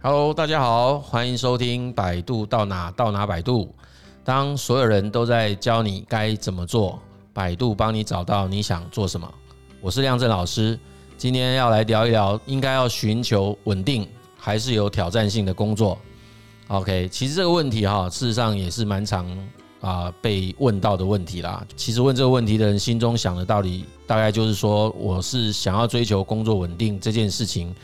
Hello，大家好，欢迎收听百度到哪到哪百度。当所有人都在教你该怎么做，百度帮你找到你想做什么。我是亮正老师，今天要来聊一聊，应该要寻求稳定还是有挑战性的工作。OK，其实这个问题哈，事实上也是蛮常啊被问到的问题啦。其实问这个问题的人心中想的道理，大概就是说，我是想要追求工作稳定这件事情。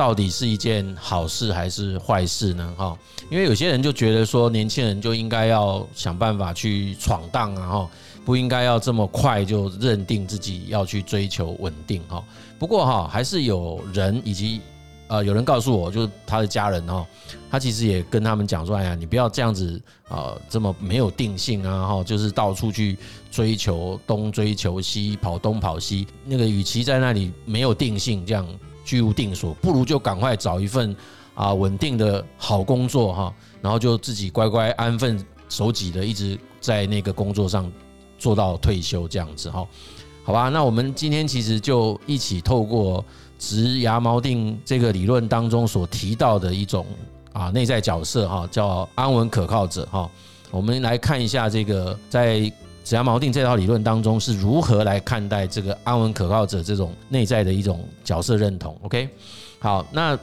到底是一件好事还是坏事呢？哈，因为有些人就觉得说，年轻人就应该要想办法去闯荡啊，哈，不应该要这么快就认定自己要去追求稳定，哈。不过哈，还是有人以及呃有人告诉我，就是他的家人哈，他其实也跟他们讲说，哎呀，你不要这样子啊，这么没有定性啊，哈，就是到处去追求东追求西，跑东跑西，那个与其在那里没有定性这样。居无定所，不如就赶快找一份啊稳定的好工作哈，然后就自己乖乖安分守己的一直在那个工作上做到退休这样子哈，好吧？那我们今天其实就一起透过职涯锚定这个理论当中所提到的一种啊内在角色哈，叫安稳可靠者哈，我们来看一下这个在。指牙锚定这套理论当中是如何来看待这个安稳可靠者这种内在的一种角色认同？OK，好，那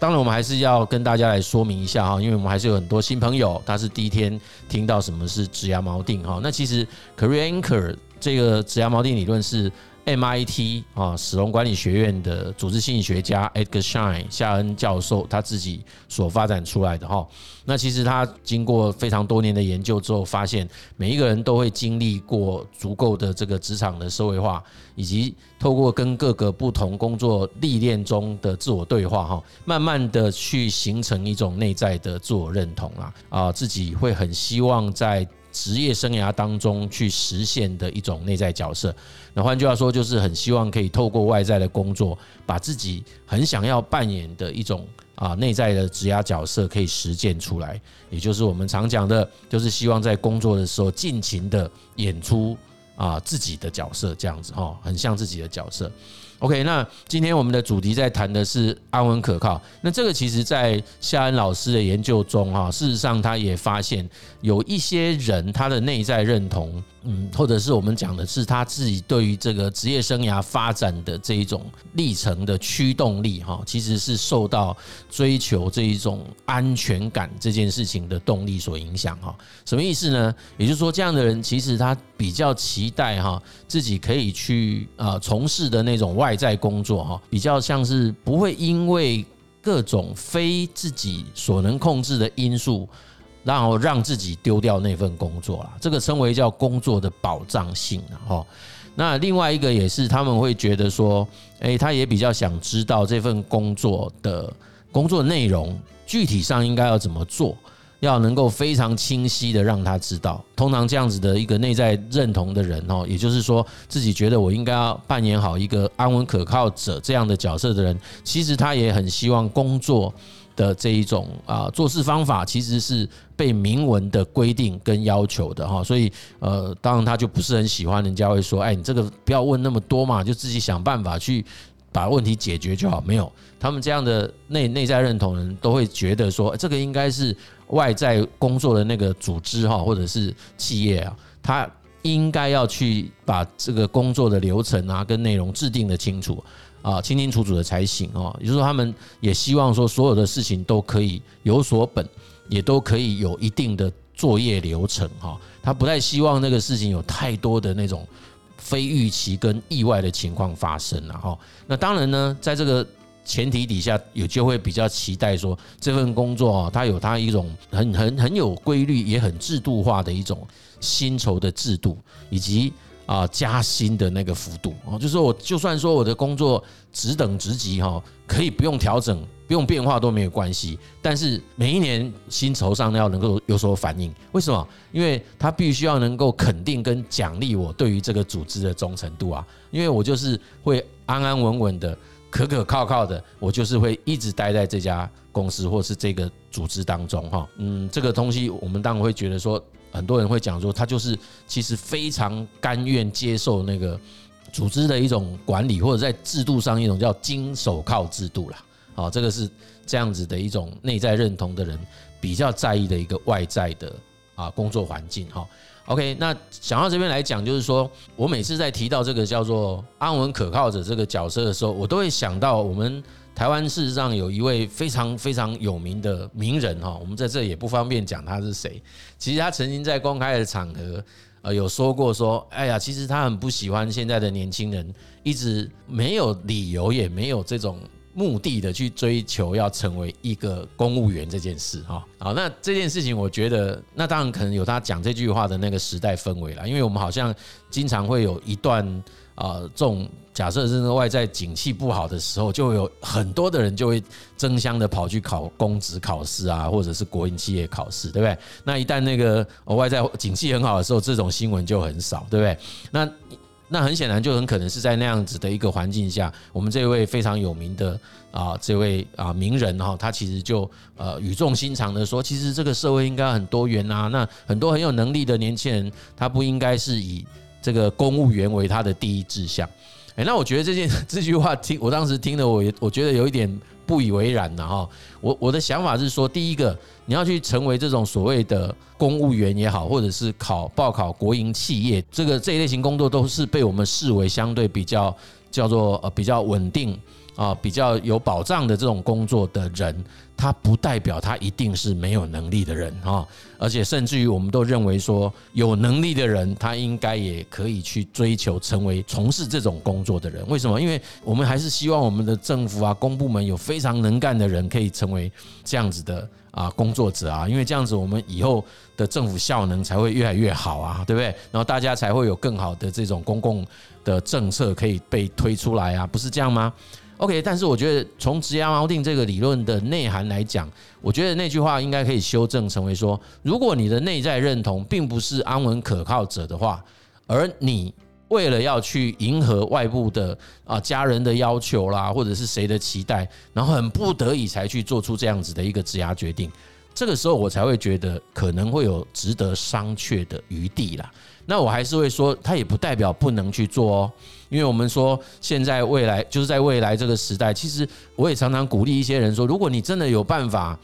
当然我们还是要跟大家来说明一下哈，因为我们还是有很多新朋友，他是第一天听到什么是指牙锚定哈。那其实 Career Anchor 这个指牙锚定理论是。MIT 啊，史隆管理学院的组织心理学家 Edgar Shine 夏恩教授他自己所发展出来的哈。那其实他经过非常多年的研究之后，发现每一个人都会经历过足够的这个职场的社会化，以及透过跟各个不同工作历练中的自我对话哈，慢慢的去形成一种内在的自我认同啦啊，自己会很希望在。职业生涯当中去实现的一种内在角色，那换句话说，就是很希望可以透过外在的工作，把自己很想要扮演的一种啊内在的职业角色可以实践出来，也就是我们常讲的，就是希望在工作的时候尽情的演出啊自己的角色，这样子哈，很像自己的角色。OK，那今天我们的主题在谈的是安稳可靠。那这个其实，在夏恩老师的研究中，哈，事实上他也发现有一些人他的内在认同。嗯，或者是我们讲的是他自己对于这个职业生涯发展的这一种历程的驱动力哈，其实是受到追求这一种安全感这件事情的动力所影响哈。什么意思呢？也就是说，这样的人其实他比较期待哈自己可以去啊从事的那种外在工作哈，比较像是不会因为各种非自己所能控制的因素。然后让自己丢掉那份工作了，这个称为叫工作的保障性哈。那另外一个也是他们会觉得说，诶，他也比较想知道这份工作的工作内容具体上应该要怎么做，要能够非常清晰的让他知道。通常这样子的一个内在认同的人哦，也就是说自己觉得我应该要扮演好一个安稳可靠者这样的角色的人，其实他也很希望工作。的这一种啊做事方法其实是被明文的规定跟要求的哈，所以呃，当然他就不是很喜欢人家会说，哎，你这个不要问那么多嘛，就自己想办法去把问题解决就好。没有，他们这样的内内在认同人都会觉得说，这个应该是外在工作的那个组织哈，或者是企业啊，他应该要去把这个工作的流程啊跟内容制定得清楚。啊，清清楚楚的才行哦。也就是说，他们也希望说，所有的事情都可以有所本，也都可以有一定的作业流程哈。他不太希望那个事情有太多的那种非预期跟意外的情况发生了哈。那当然呢，在这个前提底下，有就会比较期待说，这份工作啊，它有它一种很很很有规律，也很制度化的一种薪酬的制度，以及。啊，加薪的那个幅度哦，就是我就算说我的工作职等职级哈，可以不用调整、不用变化都没有关系，但是每一年薪酬上要能够有所反应。为什么？因为他必须要能够肯定跟奖励我对于这个组织的忠诚度啊，因为我就是会安安稳稳的、可可靠靠的，我就是会一直待在这家公司或是这个组织当中哈。嗯，这个东西我们当然会觉得说。很多人会讲说，他就是其实非常甘愿接受那个组织的一种管理，或者在制度上一种叫金手铐制度啦。好，这个是这样子的一种内在认同的人比较在意的一个外在的啊工作环境哈。OK，那想到这边来讲，就是说我每次在提到这个叫做安稳可靠者这个角色的时候，我都会想到我们台湾事实上有一位非常非常有名的名人哈，我们在这也不方便讲他是谁。其实他曾经在公开的场合呃有说过说，哎呀，其实他很不喜欢现在的年轻人一直没有理由也没有这种。目的的去追求要成为一个公务员这件事哈，好，那这件事情我觉得，那当然可能有他讲这句话的那个时代氛围啦，因为我们好像经常会有一段啊，这种假设是外在景气不好的时候，就有很多的人就会争相的跑去考公职考试啊，或者是国营企业考试，对不对？那一旦那个外在景气很好的时候，这种新闻就很少，对不对？那那很显然就很可能是在那样子的一个环境下，我们这位非常有名的啊这位啊名人哈，他其实就呃语重心长的说，其实这个社会应该很多元啊，那很多很有能力的年轻人，他不应该是以这个公务员为他的第一志向。诶，那我觉得这件 这句话听我当时听的，我也我觉得有一点。不以为然的哈，我我的想法是说，第一个你要去成为这种所谓的公务员也好，或者是考报考国营企业，这个这一类型工作都是被我们视为相对比较叫做呃比较稳定。啊，比较有保障的这种工作的人，他不代表他一定是没有能力的人啊，而且甚至于我们都认为说，有能力的人，他应该也可以去追求成为从事这种工作的人。为什么？因为我们还是希望我们的政府啊、公部门有非常能干的人可以成为这样子的啊工作者啊，因为这样子我们以后的政府效能才会越来越好啊，对不对？然后大家才会有更好的这种公共的政策可以被推出来啊，不是这样吗？OK，但是我觉得从职涯锚定这个理论的内涵来讲，我觉得那句话应该可以修正成为说，如果你的内在认同并不是安稳可靠者的话，而你为了要去迎合外部的啊家人的要求啦，或者是谁的期待，然后很不得已才去做出这样子的一个职涯决定，这个时候我才会觉得可能会有值得商榷的余地啦。那我还是会说，它也不代表不能去做哦。因为我们说，现在未来就是在未来这个时代，其实我也常常鼓励一些人说，如果你真的有办法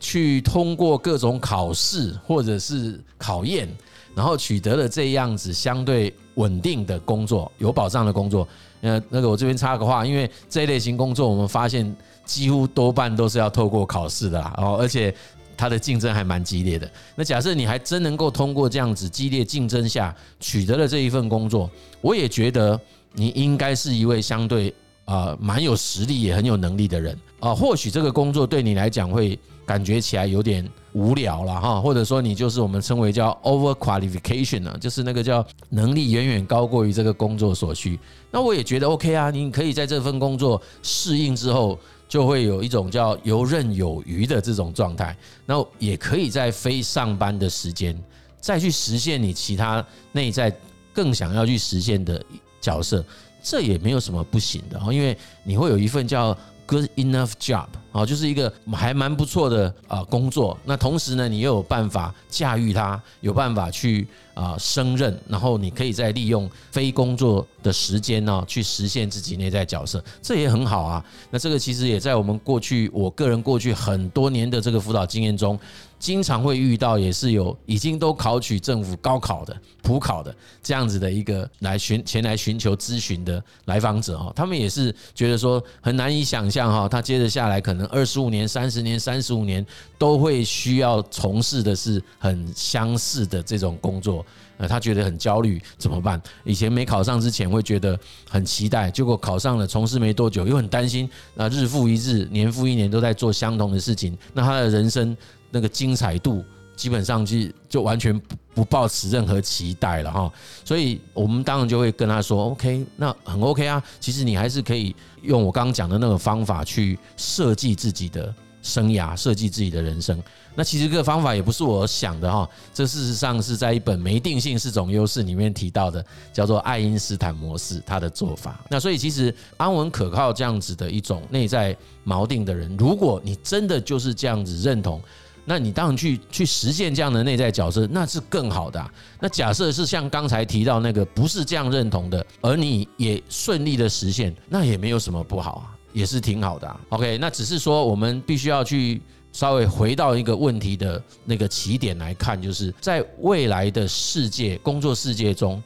去通过各种考试或者是考验，然后取得了这样子相对稳定的工作、有保障的工作，呃，那个我这边插个话，因为这一类型工作，我们发现几乎多半都是要透过考试的啦，哦，而且它的竞争还蛮激烈的。那假设你还真能够通过这样子激烈竞争下取得了这一份工作，我也觉得。你应该是一位相对啊蛮有实力也很有能力的人啊，或许这个工作对你来讲会感觉起来有点无聊了哈，或者说你就是我们称为叫 over qualification 呢，就是那个叫能力远远高过于这个工作所需。那我也觉得 OK 啊，你可以在这份工作适应之后，就会有一种叫游刃有余的这种状态。那也可以在非上班的时间再去实现你其他内在更想要去实现的。角色，这也没有什么不行的，因为你会有一份叫 good enough job，啊，就是一个还蛮不错的啊工作。那同时呢，你又有办法驾驭它，有办法去啊升任，然后你可以再利用非工作的时间呢，去实现自己内在角色，这也很好啊。那这个其实也在我们过去，我个人过去很多年的这个辅导经验中。经常会遇到，也是有已经都考取政府高考的普考的这样子的一个来寻前来寻求咨询的来访者哈，他们也是觉得说很难以想象哈，他接着下来可能二十五年、三十年、三十五年都会需要从事的是很相似的这种工作，呃，他觉得很焦虑，怎么办？以前没考上之前会觉得很期待，结果考上了，从事没多久又很担心，那日复一日、年复一年都在做相同的事情，那他的人生。那个精彩度基本上就就完全不不抱持任何期待了哈，所以我们当然就会跟他说，OK，那很 OK 啊，其实你还是可以用我刚刚讲的那个方法去设计自己的生涯，设计自己的人生。那其实这个方法也不是我想的哈，这事实上是在一本《没定性是种优势》里面提到的，叫做爱因斯坦模式，他的做法。那所以其实安稳可靠这样子的一种内在锚定的人，如果你真的就是这样子认同。那你当然去去实现这样的内在角色，那是更好的。那假设是像刚才提到那个不是这样认同的，而你也顺利的实现，那也没有什么不好啊。也是挺好的啊。OK，那只是说我们必须要去稍微回到一个问题的那个起点来看，就是在未来的世界工作世界中，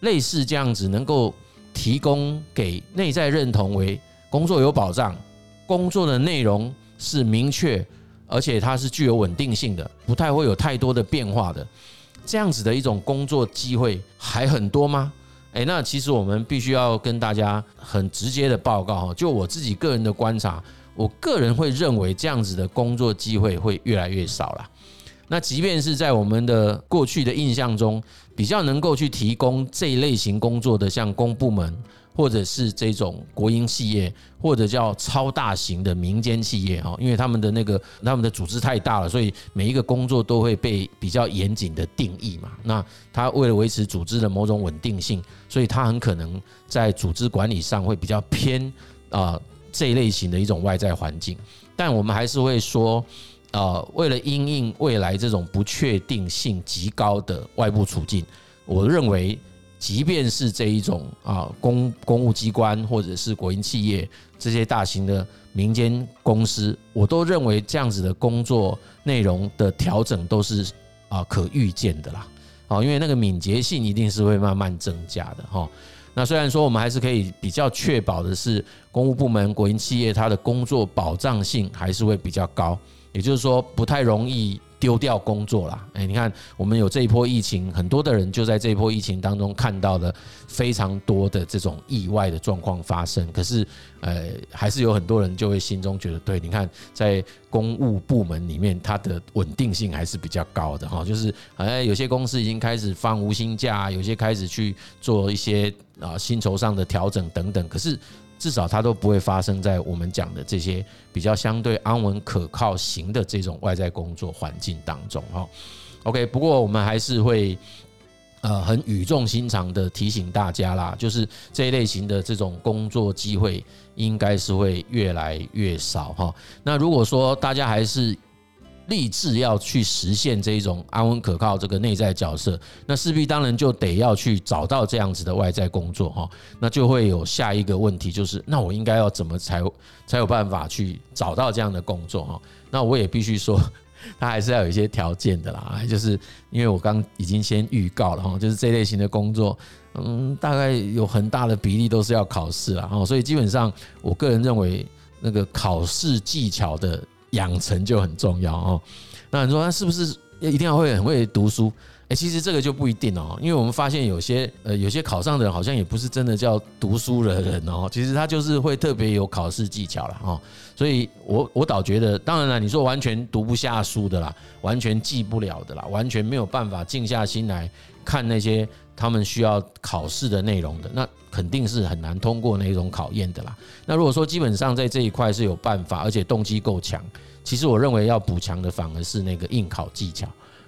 类似这样子能够提供给内在认同为工作有保障，工作的内容是明确，而且它是具有稳定性的，不太会有太多的变化的，这样子的一种工作机会还很多吗？诶，那其实我们必须要跟大家很直接的报告哈，就我自己个人的观察，我个人会认为这样子的工作机会会越来越少了。那即便是在我们的过去的印象中，比较能够去提供这一类型工作的，像公部门。或者是这种国营企业，或者叫超大型的民间企业哈，因为他们的那个他们的组织太大了，所以每一个工作都会被比较严谨的定义嘛。那他为了维持组织的某种稳定性，所以他很可能在组织管理上会比较偏啊这一类型的一种外在环境。但我们还是会说，呃，为了因应未来这种不确定性极高的外部处境，我认为。即便是这一种啊公公务机关或者是国营企业这些大型的民间公司，我都认为这样子的工作内容的调整都是啊可预见的啦。好，因为那个敏捷性一定是会慢慢增加的哈。那虽然说我们还是可以比较确保的是，公务部门、国营企业它的工作保障性还是会比较高，也就是说不太容易。丢掉工作啦，哎，你看，我们有这一波疫情，很多的人就在这一波疫情当中看到了非常多的这种意外的状况发生。可是，呃，还是有很多人就会心中觉得，对，你看，在公务部门里面，它的稳定性还是比较高的哈。就是，哎，有些公司已经开始放无薪假，有些开始去做一些啊薪酬上的调整等等。可是。至少它都不会发生在我们讲的这些比较相对安稳可靠型的这种外在工作环境当中哈。OK，不过我们还是会呃很语重心长的提醒大家啦，就是这一类型的这种工作机会应该是会越来越少哈。那如果说大家还是立志要去实现这一种安稳可靠这个内在角色，那势必当然就得要去找到这样子的外在工作哈，那就会有下一个问题，就是那我应该要怎么才才有办法去找到这样的工作哈？那我也必须说，它还是要有一些条件的啦，就是因为我刚已经先预告了哈，就是这类型的工作，嗯，大概有很大的比例都是要考试了哈，所以基本上我个人认为那个考试技巧的。养成就很重要哦。那你说，那是不是一定要会很会读书？诶，其实这个就不一定哦。因为我们发现有些呃，有些考上的人好像也不是真的叫读书的人哦。其实他就是会特别有考试技巧了哦。所以我我倒觉得，当然了，你说完全读不下书的啦，完全记不了的啦，完全没有办法静下心来看那些他们需要考试的内容的，那肯定是很难通过那种考验的啦。那如果说基本上在这一块是有办法，而且动机够强。其实我认为要补强的反而是那个应考技巧。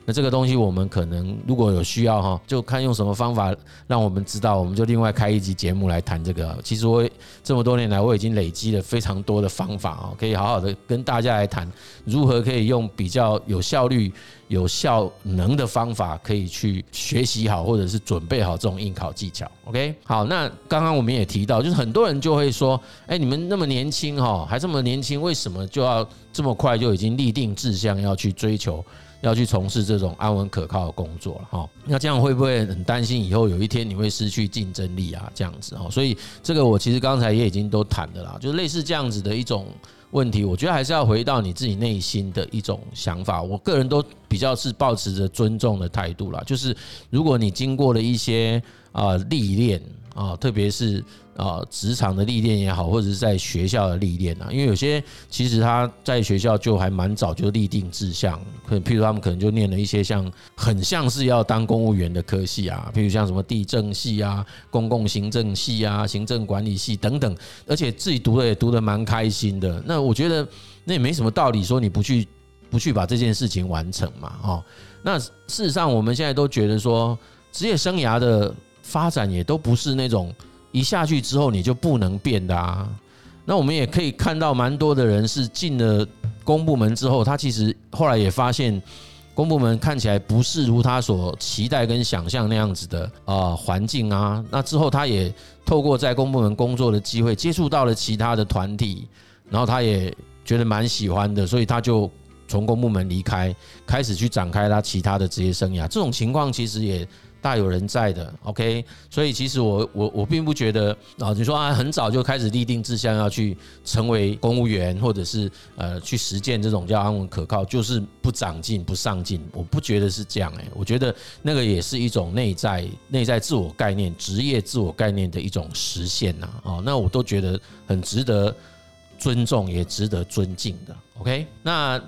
那这个东西我们可能如果有需要哈，就看用什么方法让我们知道，我们就另外开一集节目来谈这个。其实我这么多年来我已经累积了非常多的方法啊，可以好好的跟大家来谈如何可以用比较有效率、有效能的方法，可以去学习好或者是准备好这种应考技巧。OK，好，那刚刚我们也提到，就是很多人就会说，哎，你们那么年轻哈，还这么年轻，为什么就要这么快就已经立定志向要去追求？要去从事这种安稳可靠的工作了哈，那这样会不会很担心以后有一天你会失去竞争力啊？这样子哈，所以这个我其实刚才也已经都谈了啦，就是类似这样子的一种问题，我觉得还是要回到你自己内心的一种想法。我个人都比较是抱持着尊重的态度啦，就是如果你经过了一些啊历练啊，特别是。啊，职场的历练也好，或者是在学校的历练啊，因为有些其实他在学校就还蛮早就立定志向，可譬如他们可能就念了一些像很像是要当公务员的科系啊，譬如像什么地政系啊、公共行政系啊、行政管理系等等，而且自己读的也读得蛮开心的。那我觉得那也没什么道理说你不去不去把这件事情完成嘛，哦，那事实上我们现在都觉得说职业生涯的发展也都不是那种。一下去之后你就不能变的啊！那我们也可以看到蛮多的人是进了公部门之后，他其实后来也发现公部门看起来不是如他所期待跟想象那样子的啊环境啊。那之后他也透过在公部门工作的机会，接触到了其他的团体，然后他也觉得蛮喜欢的，所以他就从公部门离开，开始去展开他其他的职业生涯。这种情况其实也。大有人在的，OK，所以其实我我我并不觉得啊，你说啊，很早就开始立定志向要去成为公务员，或者是呃去实践这种叫安稳可靠，就是不长进不上进，我不觉得是这样诶，我觉得那个也是一种内在内在自我概念、职业自我概念的一种实现呐，哦，那我都觉得很值得尊重，也值得尊敬的，OK，那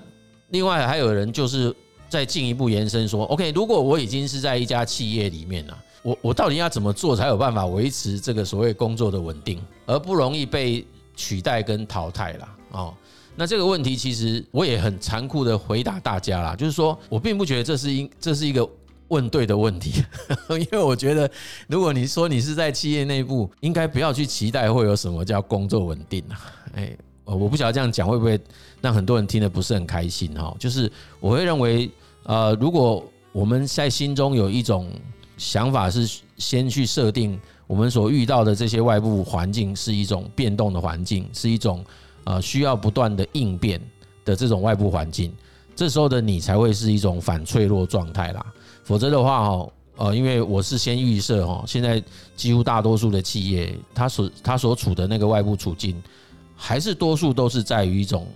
另外还有人就是。再进一步延伸说，OK，如果我已经是在一家企业里面了，我我到底要怎么做才有办法维持这个所谓工作的稳定，而不容易被取代跟淘汰啦？哦，那这个问题其实我也很残酷的回答大家啦，就是说我并不觉得这是应这是一个问对的问题，因为我觉得如果你说你是在企业内部，应该不要去期待会有什么叫工作稳定啊，哎。我不晓得这样讲会不会让很多人听得不是很开心哈？就是我会认为，呃，如果我们在心中有一种想法，是先去设定我们所遇到的这些外部环境是一种变动的环境，是一种呃需要不断的应变的这种外部环境，这时候的你才会是一种反脆弱状态啦。否则的话哈，呃，因为我是先预设哈，现在几乎大多数的企业，它所它所处的那个外部处境。还是多数都是在于一种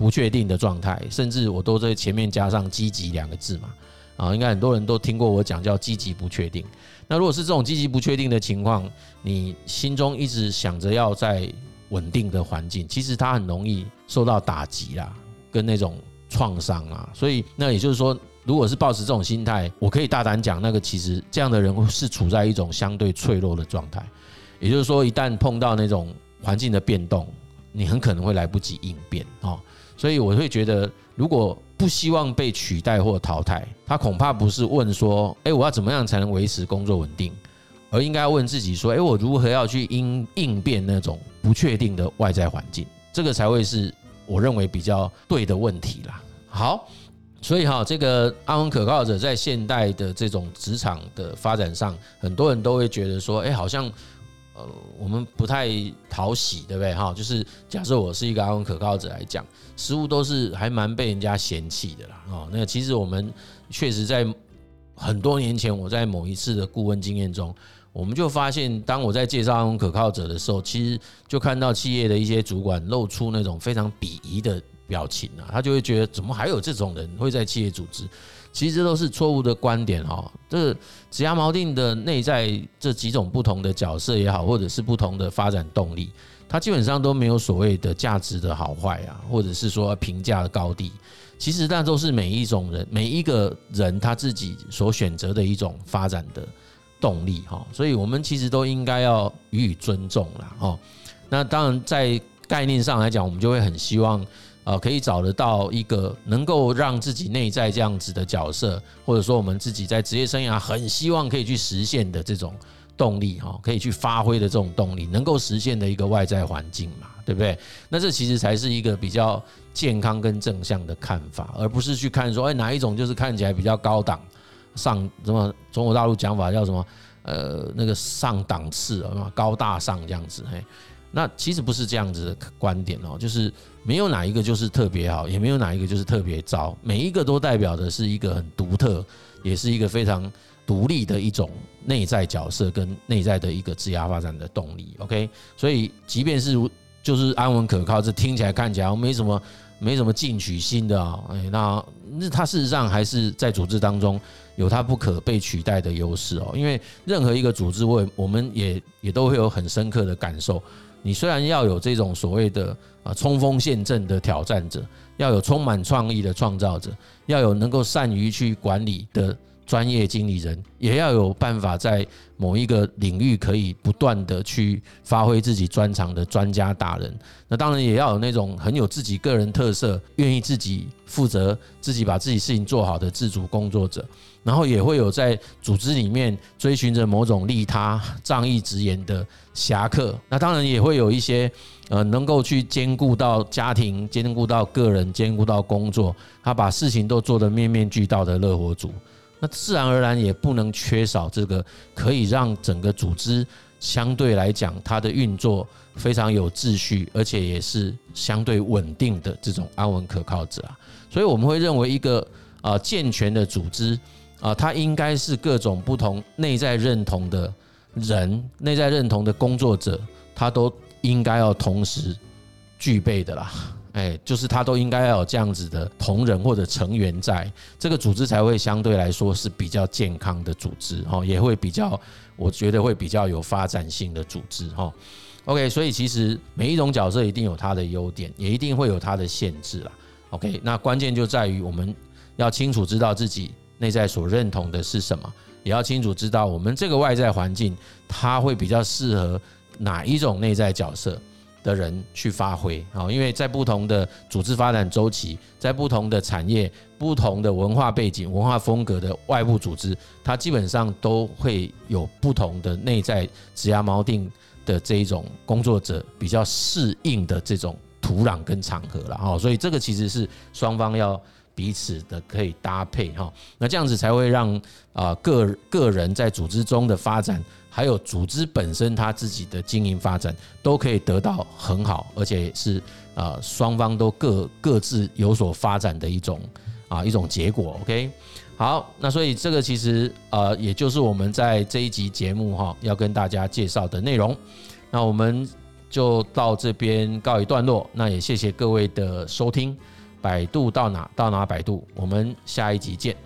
不确定的状态，甚至我都在前面加上“积极”两个字嘛，啊，应该很多人都听过我讲叫“积极不确定”。那如果是这种积极不确定的情况，你心中一直想着要在稳定的环境，其实它很容易受到打击啦，跟那种创伤啊。所以，那也就是说，如果是抱持这种心态，我可以大胆讲，那个其实这样的人是处在一种相对脆弱的状态。也就是说，一旦碰到那种环境的变动，你很可能会来不及应变哦，所以我会觉得，如果不希望被取代或淘汰，他恐怕不是问说，诶，我要怎么样才能维持工作稳定，而应该问自己说，诶，我如何要去应应变那种不确定的外在环境，这个才会是我认为比较对的问题啦。好，所以哈，这个安稳可靠者在现代的这种职场的发展上，很多人都会觉得说，诶，好像。呃，我们不太讨喜，对不对？哈，就是假设我是一个安稳可靠者来讲，食物都是还蛮被人家嫌弃的啦。哦，那其实我们确实在很多年前，我在某一次的顾问经验中，我们就发现，当我在介绍安稳可靠者的时候，其实就看到企业的一些主管露出那种非常鄙夷的表情啊，他就会觉得，怎么还有这种人会在企业组织？其实都是错误的观点哈，这个职涯锚定的内在这几种不同的角色也好，或者是不同的发展动力，它基本上都没有所谓的价值的好坏啊，或者是说评价的高低。其实那都是每一种人每一个人他自己所选择的一种发展的动力哈，所以我们其实都应该要予以尊重啦。哦。那当然在概念上来讲，我们就会很希望。呃，可以找得到一个能够让自己内在这样子的角色，或者说我们自己在职业生涯很希望可以去实现的这种动力，哈，可以去发挥的这种动力，能够实现的一个外在环境嘛，对不对？那这其实才是一个比较健康跟正向的看法，而不是去看说，哎，哪一种就是看起来比较高档，上什么中国大陆讲法叫什么，呃，那个上档次啊，高大上这样子，嘿。那其实不是这样子的观点哦，就是没有哪一个就是特别好，也没有哪一个就是特别糟，每一个都代表的是一个很独特，也是一个非常独立的一种内在角色跟内在的一个质押发展的动力。OK，所以即便是就是安稳可靠，这听起来看起来没什么没什么进取心的啊，哎，那那它事实上还是在组织当中有它不可被取代的优势哦，因为任何一个组织，我我们也也都会有很深刻的感受。你虽然要有这种所谓的啊冲锋陷阵的挑战者，要有充满创意的创造者，要有能够善于去管理的专业经理人，也要有办法在某一个领域可以不断的去发挥自己专长的专家大人。那当然也要有那种很有自己个人特色，愿意自己负责、自己把自己事情做好的自主工作者。然后也会有在组织里面追寻着某种利他、仗义执言的侠客。那当然也会有一些呃，能够去兼顾到家庭、兼顾到个人、兼顾到工作，他把事情都做得面面俱到的乐活组。那自然而然也不能缺少这个可以让整个组织相对来讲它的运作非常有秩序，而且也是相对稳定的这种安稳可靠者啊。所以我们会认为一个啊健全的组织。啊，它应该是各种不同内在认同的人，内在认同的工作者，他都应该要同时具备的啦。哎，就是他都应该要有这样子的同仁或者成员在，这个组织才会相对来说是比较健康的组织哈，也会比较，我觉得会比较有发展性的组织哈。OK，所以其实每一种角色一定有它的优点，也一定会有它的限制啦。OK，那关键就在于我们要清楚知道自己。内在所认同的是什么，也要清楚知道我们这个外在环境，它会比较适合哪一种内在角色的人去发挥啊？因为在不同的组织发展周期，在不同的产业、不同的文化背景、文化风格的外部组织，它基本上都会有不同的内在职涯锚定的这一种工作者比较适应的这种土壤跟场合了哈。所以这个其实是双方要。彼此的可以搭配哈，那这样子才会让啊个个人在组织中的发展，还有组织本身他自己的经营发展，都可以得到很好，而且是啊双方都各各自有所发展的一种啊一种结果。OK，好，那所以这个其实呃也就是我们在这一集节目哈要跟大家介绍的内容。那我们就到这边告一段落，那也谢谢各位的收听。百度到哪到哪百度，我们下一集见。